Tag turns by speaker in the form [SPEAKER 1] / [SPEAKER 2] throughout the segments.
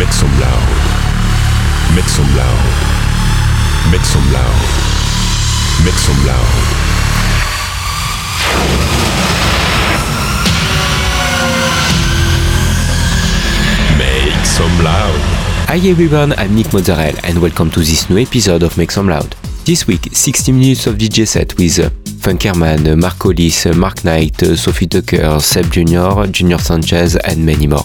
[SPEAKER 1] Make some loud. Make some loud. Make some loud. Make some loud. Make some loud.
[SPEAKER 2] Hi everyone, I'm Nick Mozzarella and welcome to this new episode of Make Some Loud. This week, 60 minutes of DJ set with uh, Funkerman, Mark Hollis, Mark Knight, uh, Sophie Tucker, Seb Jr., Junior Sanchez, and many more.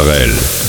[SPEAKER 1] Mozzarella.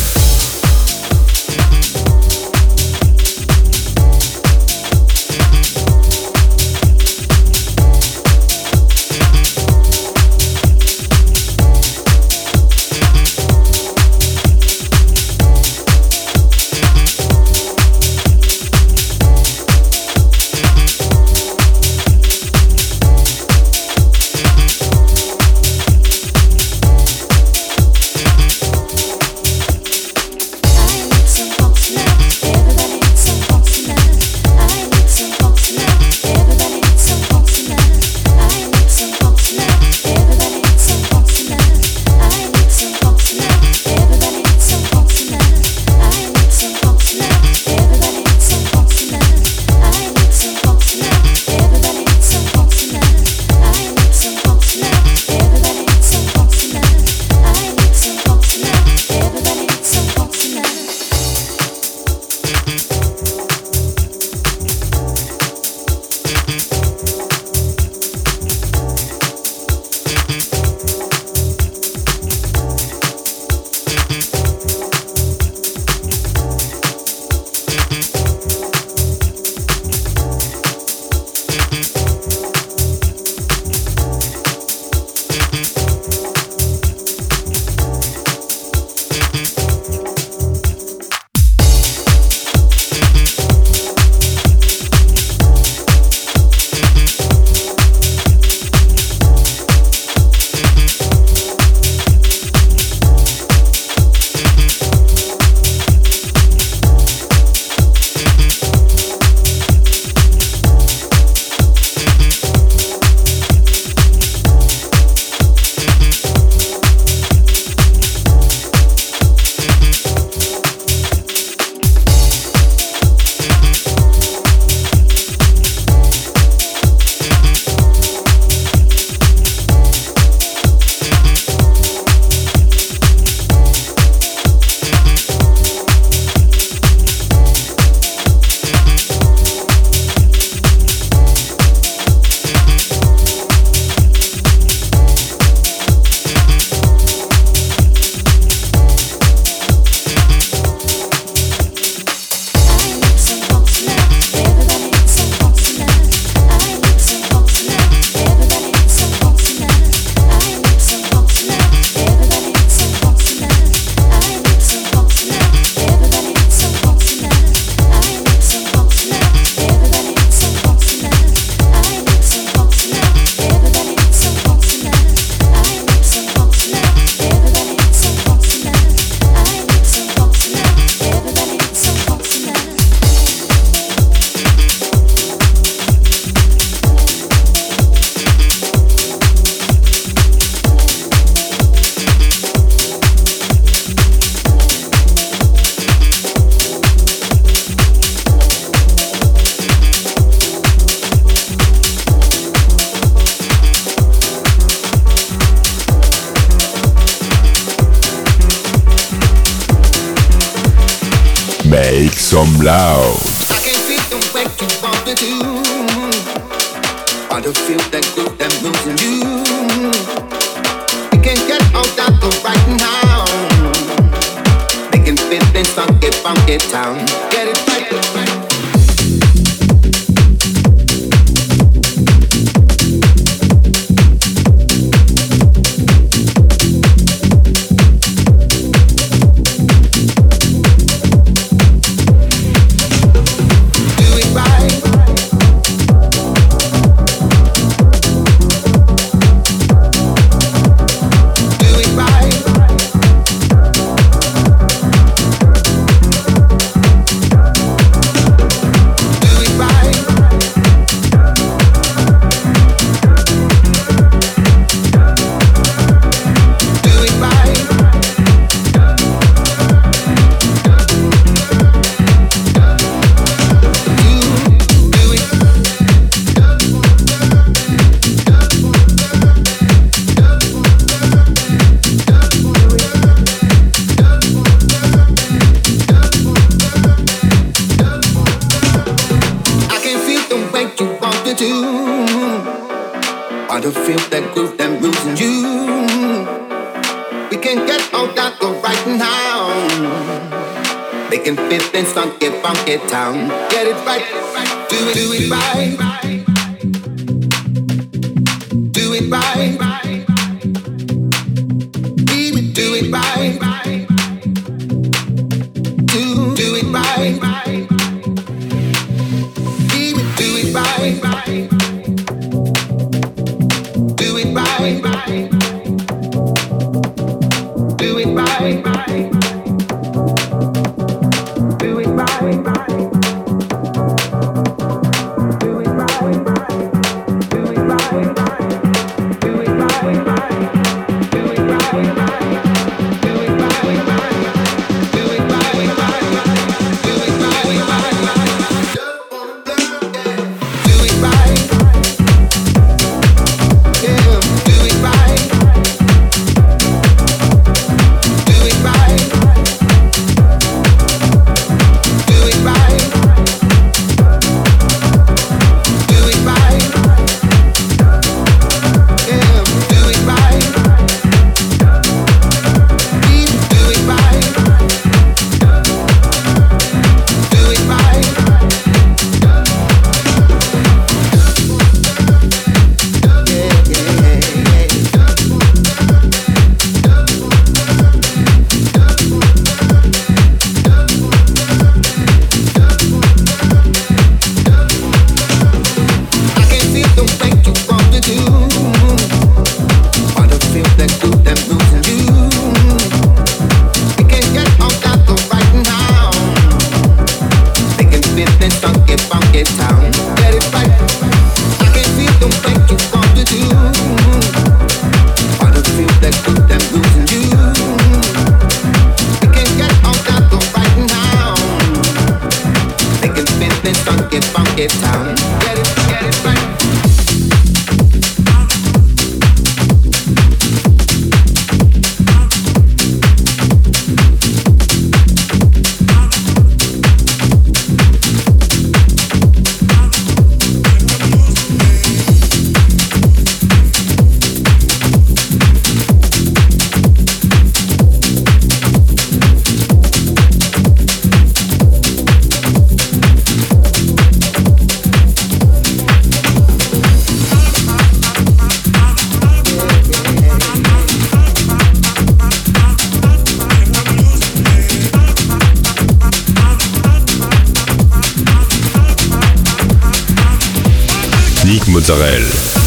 [SPEAKER 1] Ethnique
[SPEAKER 3] Mozzarella.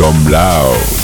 [SPEAKER 1] Son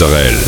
[SPEAKER 1] Mozzarella.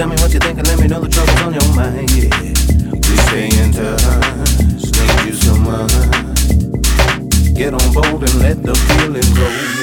[SPEAKER 4] Tell me what you think and let me know the trouble's on your mind, yeah. Please stay in touch, need you so much. Get on board and let the feeling go,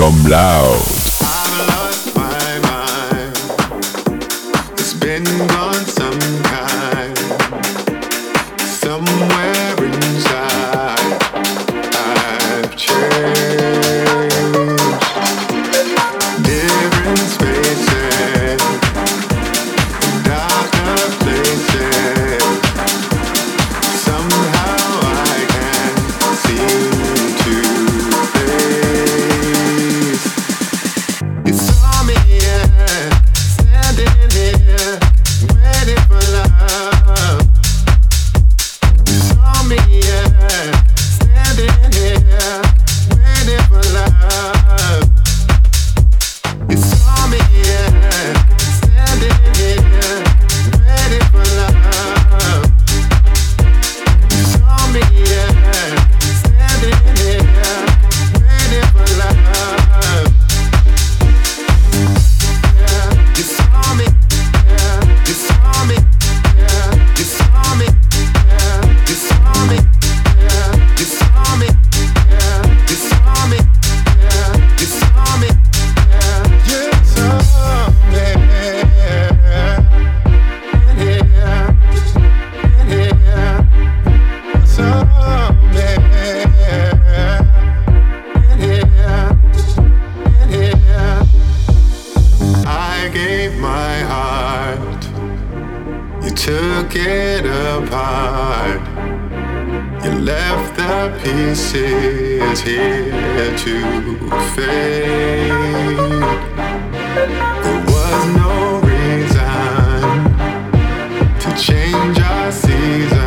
[SPEAKER 5] Some Loud. is
[SPEAKER 4] here to fade. There was no reason to change our season.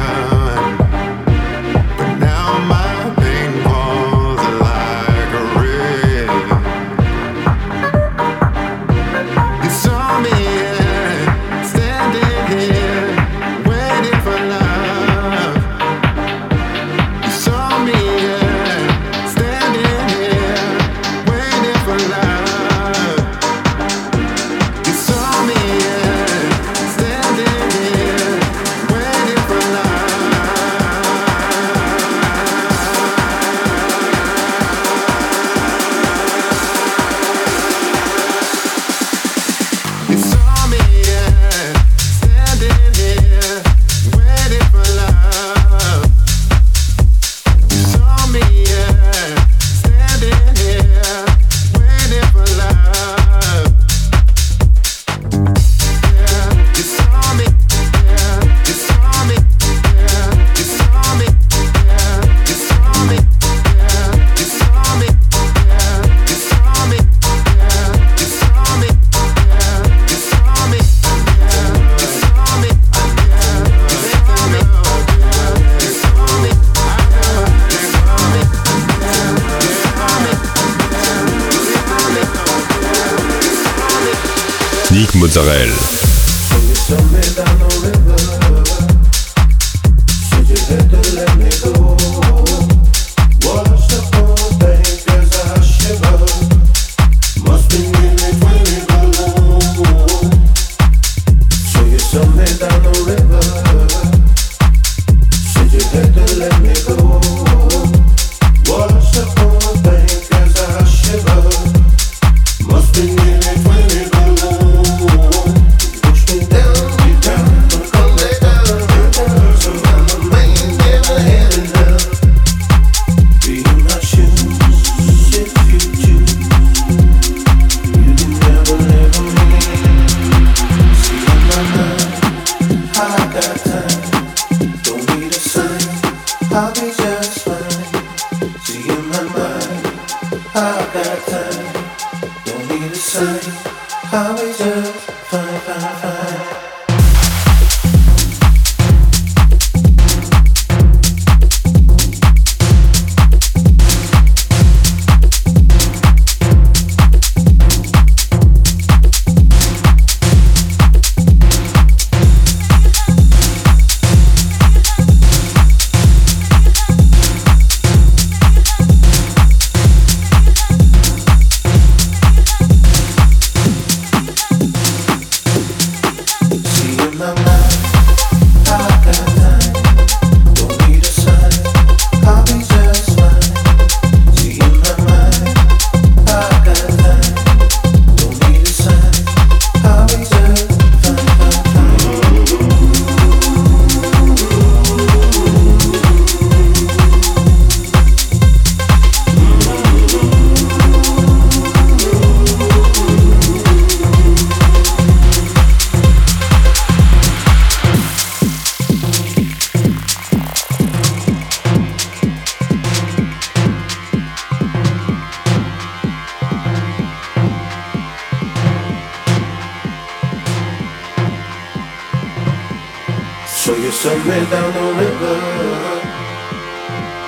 [SPEAKER 4] Me down the river.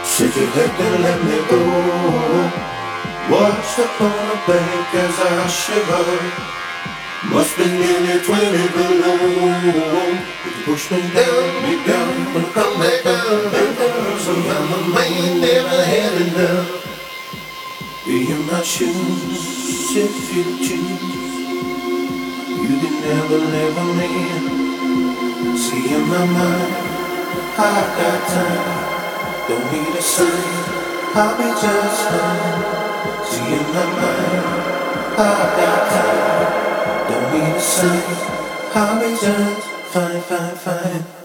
[SPEAKER 4] Said you had to let me go. Washed up on the bank as I shiver. Must be nearly 20 below. You push me down, me down, and come back down. Somehow my mind never had enough. Be in my shoes if you choose. You can never live on me. See in my mind, I got time. Don't need a sign, I'll be just fine. See in my mind, I got time. Don't need a sign, I'll be just fine, fine, fine.